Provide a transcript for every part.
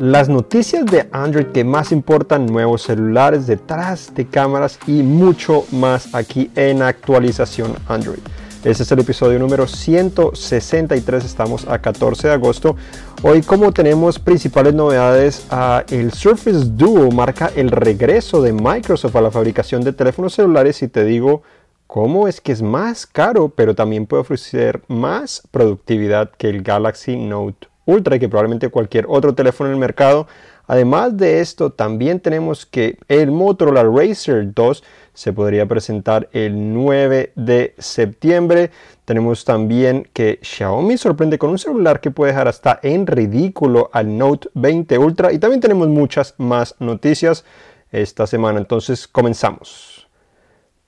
Las noticias de Android que más importan, nuevos celulares, detrás de cámaras y mucho más aquí en actualización Android. Este es el episodio número 163, estamos a 14 de agosto. Hoy como tenemos principales novedades, uh, el Surface Duo marca el regreso de Microsoft a la fabricación de teléfonos celulares y te digo cómo es que es más caro, pero también puede ofrecer más productividad que el Galaxy Note Ultra y que probablemente cualquier otro teléfono en el mercado. Además de esto, también tenemos que el Motorola Racer 2 se podría presentar el 9 de septiembre. Tenemos también que Xiaomi sorprende con un celular que puede dejar hasta en ridículo al Note 20 Ultra. Y también tenemos muchas más noticias esta semana. Entonces comenzamos.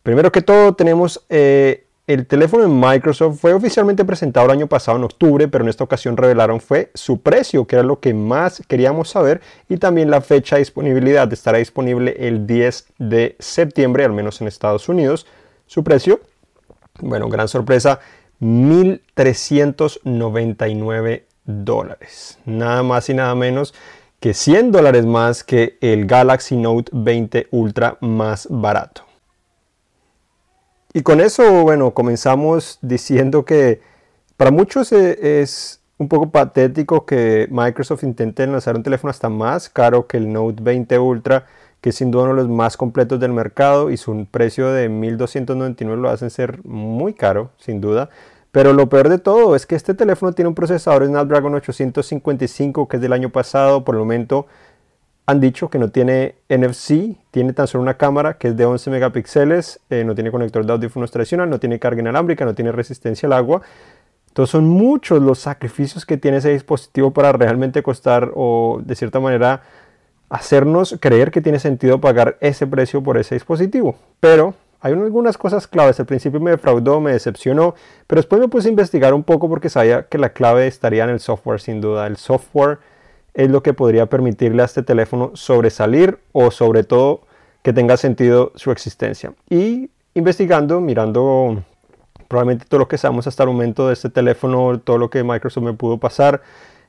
Primero que todo tenemos eh, el teléfono de Microsoft fue oficialmente presentado el año pasado en octubre, pero en esta ocasión revelaron fue su precio, que era lo que más queríamos saber, y también la fecha de disponibilidad. Estará disponible el 10 de septiembre, al menos en Estados Unidos. Su precio, bueno, gran sorpresa, 1.399 dólares. Nada más y nada menos que 100 dólares más que el Galaxy Note 20 Ultra más barato. Y con eso, bueno, comenzamos diciendo que para muchos e, es un poco patético que Microsoft intente lanzar un teléfono hasta más caro que el Note 20 Ultra, que es sin duda uno de los más completos del mercado y su precio de 1299 lo hacen ser muy caro, sin duda. Pero lo peor de todo es que este teléfono tiene un procesador Snapdragon 855 que es del año pasado, por el momento han dicho que no tiene NFC, tiene tan solo una cámara que es de 11 megapíxeles, eh, no tiene conector de audífonos tradicional, no tiene carga inalámbrica, no tiene resistencia al agua. Entonces son muchos los sacrificios que tiene ese dispositivo para realmente costar o de cierta manera hacernos creer que tiene sentido pagar ese precio por ese dispositivo. Pero hay algunas cosas claves. Al principio me defraudó, me decepcionó, pero después me puse a investigar un poco porque sabía que la clave estaría en el software sin duda. El software es lo que podría permitirle a este teléfono sobresalir o sobre todo que tenga sentido su existencia. Y investigando, mirando probablemente todo lo que sabemos hasta el momento de este teléfono, todo lo que Microsoft me pudo pasar,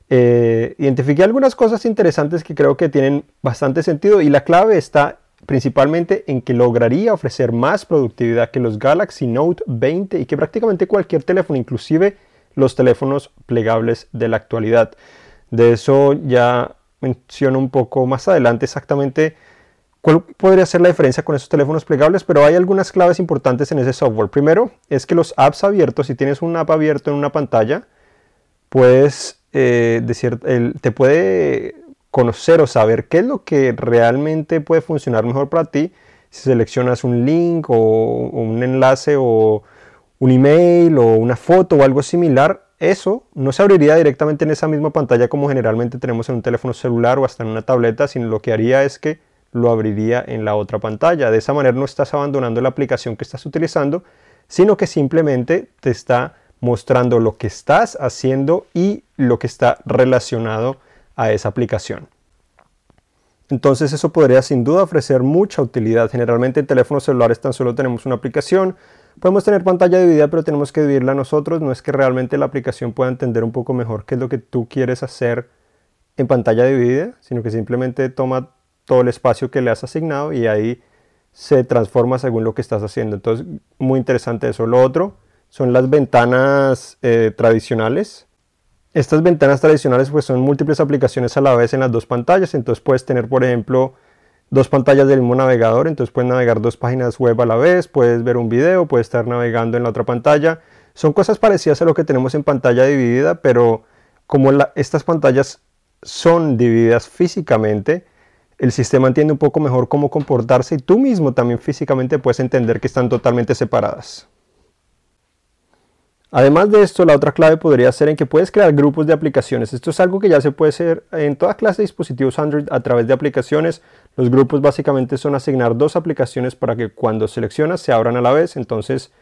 eh, identifiqué algunas cosas interesantes que creo que tienen bastante sentido y la clave está principalmente en que lograría ofrecer más productividad que los Galaxy Note 20 y que prácticamente cualquier teléfono, inclusive los teléfonos plegables de la actualidad. De eso ya menciono un poco más adelante exactamente cuál podría ser la diferencia con esos teléfonos plegables, pero hay algunas claves importantes en ese software. Primero es que los apps abiertos, si tienes un app abierto en una pantalla, puedes eh, decir, te puede conocer o saber qué es lo que realmente puede funcionar mejor para ti si seleccionas un link o un enlace o un email o una foto o algo similar eso no se abriría directamente en esa misma pantalla como generalmente tenemos en un teléfono celular o hasta en una tableta, sino lo que haría es que lo abriría en la otra pantalla. De esa manera no estás abandonando la aplicación que estás utilizando, sino que simplemente te está mostrando lo que estás haciendo y lo que está relacionado a esa aplicación. Entonces eso podría sin duda ofrecer mucha utilidad. Generalmente en teléfonos celulares tan solo tenemos una aplicación, Podemos tener pantalla dividida, pero tenemos que dividirla nosotros. No es que realmente la aplicación pueda entender un poco mejor qué es lo que tú quieres hacer en pantalla dividida, sino que simplemente toma todo el espacio que le has asignado y ahí se transforma según lo que estás haciendo. Entonces, muy interesante eso. Lo otro son las ventanas eh, tradicionales. Estas ventanas tradicionales pues son múltiples aplicaciones a la vez en las dos pantallas. Entonces puedes tener, por ejemplo, dos pantallas del mismo navegador, entonces puedes navegar dos páginas web a la vez, puedes ver un video, puedes estar navegando en la otra pantalla. Son cosas parecidas a lo que tenemos en pantalla dividida, pero como estas pantallas son divididas físicamente, el sistema entiende un poco mejor cómo comportarse y tú mismo también físicamente puedes entender que están totalmente separadas. Además de esto, la otra clave podría ser en que puedes crear grupos de aplicaciones. Esto es algo que ya se puede hacer en toda clase de dispositivos Android a través de aplicaciones. Los grupos básicamente son asignar dos aplicaciones para que cuando seleccionas se abran a la vez. Entonces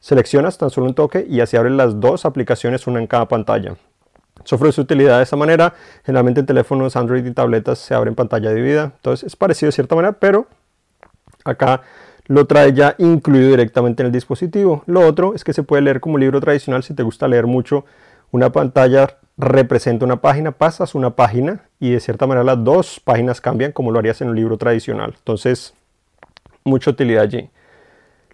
seleccionas tan solo un toque y así abren las dos aplicaciones, una en cada pantalla. Eso ofrece utilidad de esta manera. Generalmente en teléfonos Android y tabletas se abren pantalla dividida. Entonces es parecido de cierta manera, pero acá lo trae ya incluido directamente en el dispositivo. Lo otro es que se puede leer como libro tradicional si te gusta leer mucho una pantalla representa una página, pasas una página y de cierta manera las dos páginas cambian como lo harías en un libro tradicional. Entonces, mucha utilidad allí.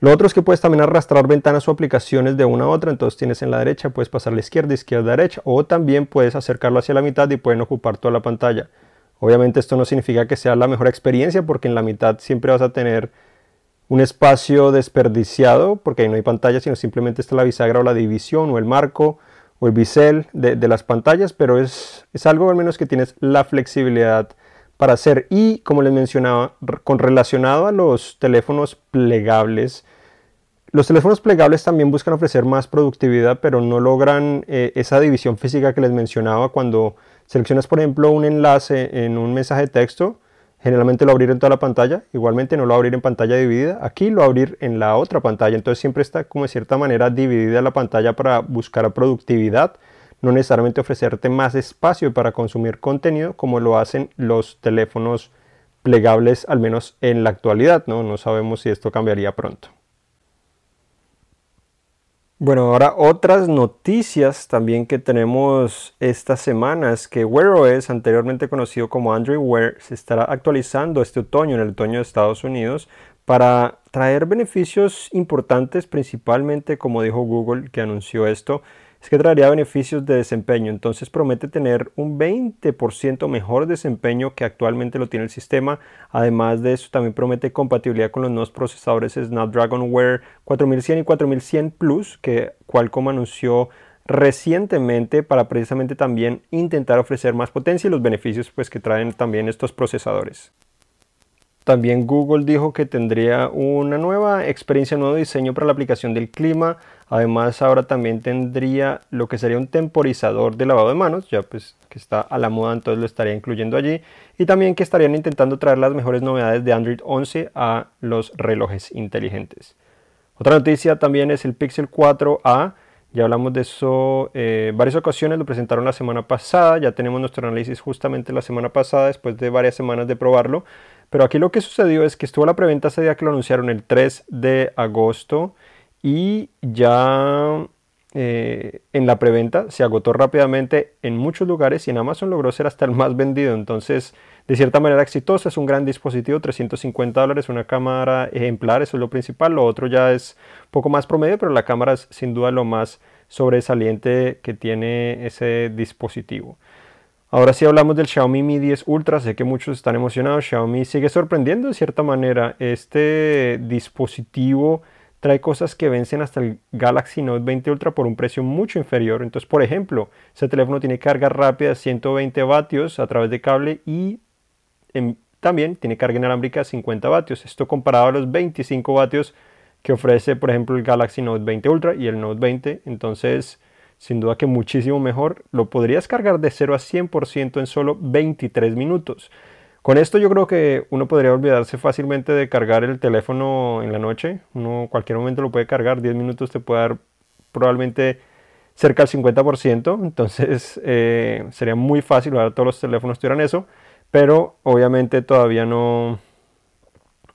Lo otro es que puedes también arrastrar ventanas o aplicaciones de una a otra, entonces tienes en la derecha, puedes pasar a la izquierda, izquierda, derecha, o también puedes acercarlo hacia la mitad y pueden ocupar toda la pantalla. Obviamente esto no significa que sea la mejor experiencia porque en la mitad siempre vas a tener un espacio desperdiciado porque ahí no hay pantalla, sino simplemente está la bisagra o la división o el marco o el bisel de, las pantallas, pero es, es algo al menos que tienes la flexibilidad para hacer. Y como les mencionaba, con relacionado a los teléfonos plegables, los teléfonos plegables también buscan ofrecer más productividad, pero no logran eh, esa división física que les mencionaba cuando seleccionas, por ejemplo, un enlace en un mensaje de texto. Generalmente lo abrir en toda la pantalla, igualmente no lo abrir en pantalla dividida, aquí lo abrir en la otra pantalla, entonces siempre está como de cierta manera dividida la pantalla para buscar productividad, no necesariamente ofrecerte más espacio para consumir contenido como lo hacen los teléfonos plegables, al menos en la actualidad, no, no sabemos si esto cambiaría pronto. Bueno, ahora otras noticias también que tenemos estas semanas que Wear OS, anteriormente conocido como Android Wear, se estará actualizando este otoño, en el otoño de Estados Unidos, para traer beneficios importantes, principalmente como dijo Google que anunció esto, es que traería beneficios de desempeño. Entonces promete tener un 20% mejor desempeño que actualmente lo tiene el sistema. Además de eso, también promete compatibilidad con los nuevos procesadores Snapdragon Wear 4100 y 4100 Plus, que Qualcomm anunció recientemente para precisamente también intentar ofrecer más potencia y los beneficios pues, que traen también estos procesadores. También Google dijo que tendría una nueva experiencia, un nuevo diseño para la aplicación del clima. Además, ahora también tendría lo que sería un temporizador de lavado de manos, ya pues que está a la moda, entonces lo estaría incluyendo allí. Y también que estarían intentando traer las mejores novedades de Android 11 a los relojes inteligentes. Otra noticia también es el Pixel 4a. Ya hablamos de eso eh, varias ocasiones, lo presentaron la semana pasada, ya tenemos nuestro análisis justamente la semana pasada, después de varias semanas de probarlo. Pero aquí lo que sucedió es que estuvo la preventa ese día que lo anunciaron el 3 de agosto y ya eh, en la preventa se agotó rápidamente en muchos lugares y en Amazon logró ser hasta el más vendido. Entonces, de cierta manera exitosa, es un gran dispositivo, 350 dólares, una cámara ejemplar, eso es lo principal. Lo otro ya es poco más promedio, pero la cámara es sin duda lo más sobresaliente que tiene ese dispositivo. Ahora sí hablamos del Xiaomi Mi 10 Ultra, sé que muchos están emocionados, Xiaomi sigue sorprendiendo de cierta manera. Este dispositivo trae cosas que vencen hasta el Galaxy Note 20 Ultra por un precio mucho inferior. Entonces, por ejemplo, ese teléfono tiene carga rápida de 120 vatios a través de cable y también tiene carga inalámbrica de 50 vatios. Esto comparado a los 25 vatios que ofrece, por ejemplo, el Galaxy Note 20 Ultra y el Note 20. Entonces, sin duda que muchísimo mejor. Lo podrías cargar de 0 a 100% en solo 23 minutos. Con esto yo creo que uno podría olvidarse fácilmente de cargar el teléfono en la noche. Uno cualquier momento lo puede cargar, 10 minutos te puede dar probablemente cerca del 50%. Entonces eh, sería muy fácil, ahora todos los teléfonos tuvieran eso. Pero obviamente todavía no,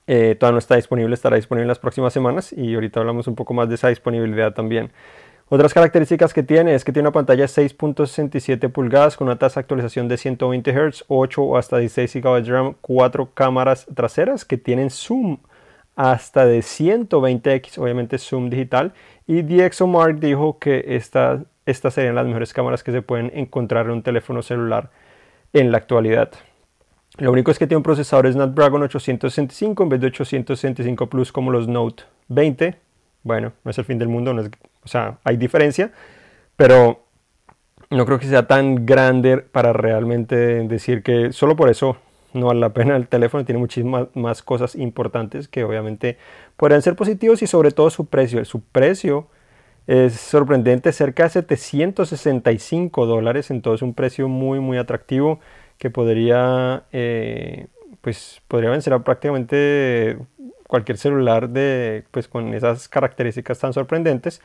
eh, todavía no está disponible, estará disponible en las próximas semanas y ahorita hablamos un poco más de esa disponibilidad también. Otras características que tiene es que tiene una pantalla 6.67 pulgadas con una tasa de actualización de 120 Hz, 8 o hasta 16 GB de RAM, 4 cámaras traseras que tienen zoom hasta de 120x, obviamente zoom digital. Y DxOMark dijo que estas serían las mejores cámaras que se pueden encontrar en un teléfono celular en la actualidad. Lo único es que tiene un procesador Snapdragon 865 en vez de 865 Plus como los Note 20. Bueno, no es el fin del mundo, no es o sea, hay diferencia, pero no creo que sea tan grande para realmente decir que solo por eso no vale la pena el teléfono. Tiene muchísimas más cosas importantes que obviamente podrían ser positivos y sobre todo su precio. Su precio es sorprendente, cerca de 765 dólares, entonces un precio muy muy atractivo que podría, eh, pues, podría vencer a prácticamente cualquier celular de, pues, con esas características tan sorprendentes.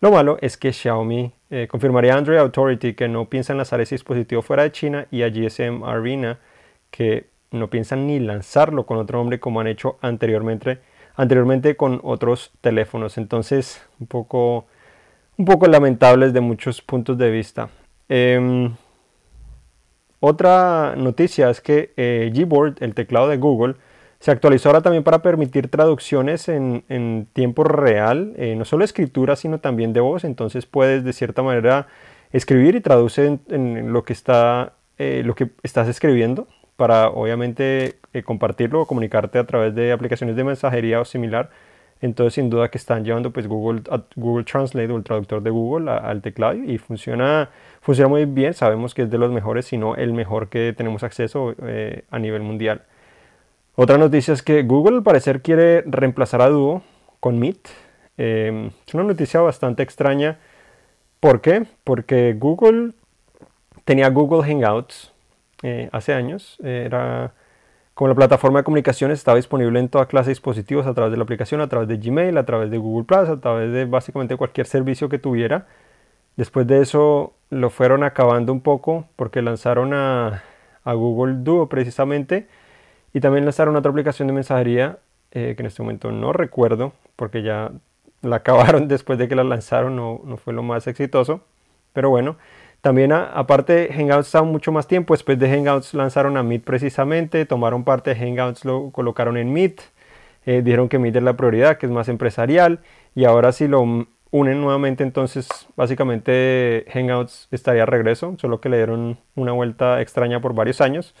Lo malo es que Xiaomi eh, confirmaría a Android Authority que no piensan lanzar ese dispositivo fuera de China y a GSM Arena que no piensan ni lanzarlo con otro nombre como han hecho anteriormente, anteriormente con otros teléfonos. Entonces, un poco, un poco lamentable desde muchos puntos de vista. Em, otra noticia es que eh, Gboard, el teclado de Google, se actualizó ahora también para permitir traducciones en, tiempo real, eh, no solo escritura, sino también de voz. Entonces puedes de cierta manera escribir y traduce en, lo, que está, eh, lo que estás escribiendo para obviamente compartirlo o comunicarte a través de aplicaciones de mensajería o similar. Entonces sin duda que están llevando pues Google, Google Translate o el traductor de Google al teclado y funciona Funciona muy bien, sabemos que es de los mejores, si no el mejor que tenemos acceso eh, a nivel mundial. Otra noticia es que Google al parecer quiere reemplazar a Duo con Meet. Em, es una noticia bastante extraña. ¿Por qué? Porque Google tenía Google Hangouts eh, hace años. Era como la plataforma de comunicaciones estaba disponible en toda clase de dispositivos a través de la aplicación, a través de Gmail, a través de Google Plus, a través de básicamente cualquier servicio que tuviera. Después de eso lo fueron acabando un poco porque lanzaron a, Google Duo precisamente y también lanzaron otra aplicación de mensajería eh, que en este momento no recuerdo porque ya la acabaron después de que la lanzaron, no, fue lo más exitoso. Pero bueno, también aparte Hangouts estaba mucho más tiempo, después de Hangouts lanzaron a Meet precisamente, tomaron parte de Hangouts, lo colocaron en Meet, eh, dijeron que Meet es la prioridad, que es más empresarial y ahora sí lo unen nuevamente, entonces básicamente Hangouts estaría a regreso, solo que le dieron una vuelta extraña por varios años.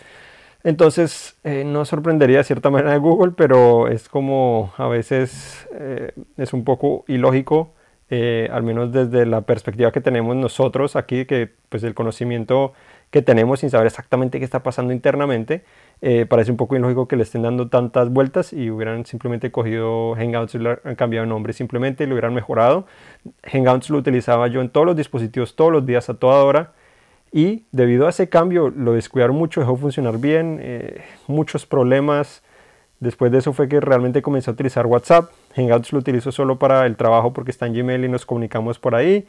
Entonces eh, no sorprendería de cierta manera de Google, pero es como a veces eh, es un poco ilógico, eh, al menos desde la perspectiva que tenemos nosotros aquí, que pues el conocimiento que tenemos sin saber exactamente qué está pasando internamente, eh, parece un poco ilógico que le estén dando tantas vueltas y hubieran simplemente cogido Hangouts y han cambiado de nombre simplemente y lo hubieran mejorado. Hangouts lo utilizaba yo en todos los dispositivos, todos los días, a toda hora. Y debido a ese cambio lo descuidaron mucho, dejó funcionar bien, eh, muchos problemas. Después de eso fue que realmente comencé a utilizar WhatsApp. Hangouts lo utilizo solo para el trabajo porque está en Gmail y nos comunicamos por ahí.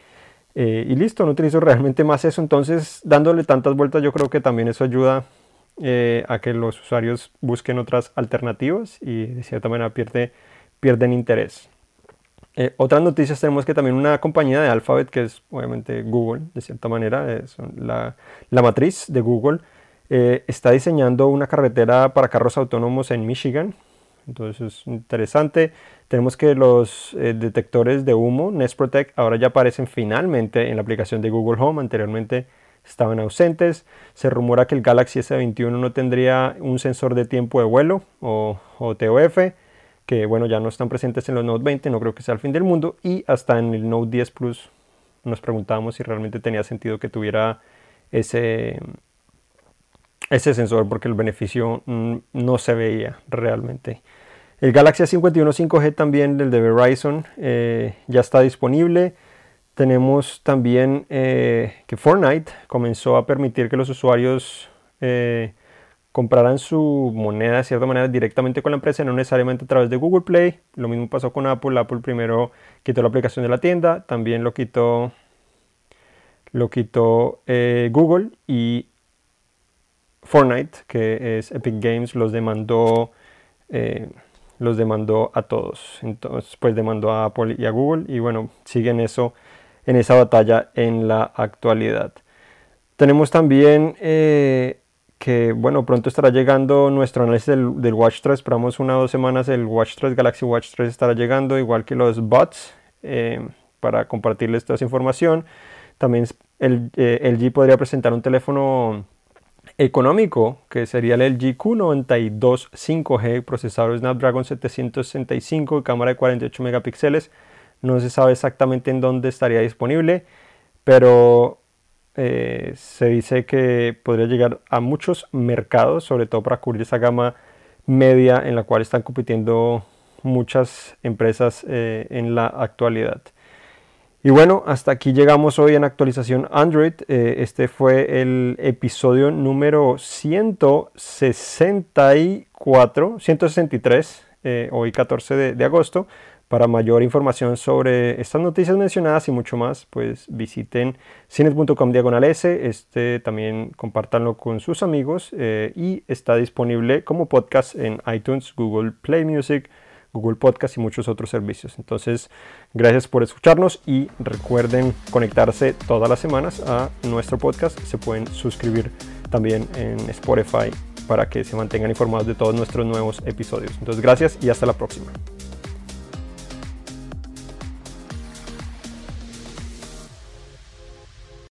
Eh, y listo, no utilizo realmente más eso. Entonces, dándole tantas vueltas, yo creo que también eso ayuda eh, a que los usuarios busquen otras alternativas y de cierta manera pierde, pierden interés. Eh, otras noticias tenemos que también una compañía de Alphabet, que es obviamente Google, de cierta manera, es la, la, matriz de Google, eh, está diseñando una carretera para carros autónomos en Michigan. Entonces es interesante. Tenemos que los detectores de humo, Nest Protect, ahora ya aparecen finalmente en la aplicación de Google Home. Anteriormente estaban ausentes. Se rumora que el Galaxy S21 no tendría un sensor de tiempo de vuelo o, TOF, que bueno, ya no están presentes en los Note 20, no creo que sea el fin del mundo. Y hasta en el Note 10 Plus nos preguntábamos si realmente tenía sentido que tuviera ese, ese sensor, porque el beneficio mm, no se veía realmente. El Galaxy S51 5G también, del de Verizon, eh, ya está disponible. Tenemos también eh, que Fortnite comenzó a permitir que los usuarios eh, compraran su moneda de cierta manera directamente con la empresa, no necesariamente a través de Google Play. Lo mismo pasó con Apple. Apple primero quitó la aplicación de la tienda, también lo quitó, lo quitó eh, Google y Fortnite, que es Epic Games, los demandó los demandó a todos. Entonces, pues demandó a Apple y a Google y bueno, siguen eso en esa batalla en la actualidad. Tenemos también eh, que, bueno, pronto estará llegando nuestro análisis del, Watch 3. Esperamos una o dos semanas el Watch 3, Galaxy Watch 3 estará llegando, igual que los bots, eh, para compartirles toda esa información. También el, eh, LG podría presentar un teléfono económico que sería el LG Q92 5G, procesador Snapdragon 765, cámara de 48 megapíxeles no se sabe exactamente en dónde estaría disponible, pero eh, se dice que podría llegar a muchos mercados, sobre todo para cubrir esa gama media en la cual están compitiendo muchas empresas eh, en la actualidad. Y bueno, hasta aquí llegamos hoy en actualización Android. Eh, este fue el episodio número 164, 163, hoy 14 de agosto. Para mayor información sobre estas noticias mencionadas y mucho más, pues visiten cines.com diagonal S, este, también compártanlo con sus amigos eh, y está disponible como podcast en iTunes, Google Play Music, Google Podcast y muchos otros servicios. Entonces, gracias por escucharnos y recuerden conectarse todas las semanas a nuestro podcast. Se pueden suscribir también en Spotify para que se mantengan informados de todos nuestros nuevos episodios. Entonces, gracias y hasta la próxima.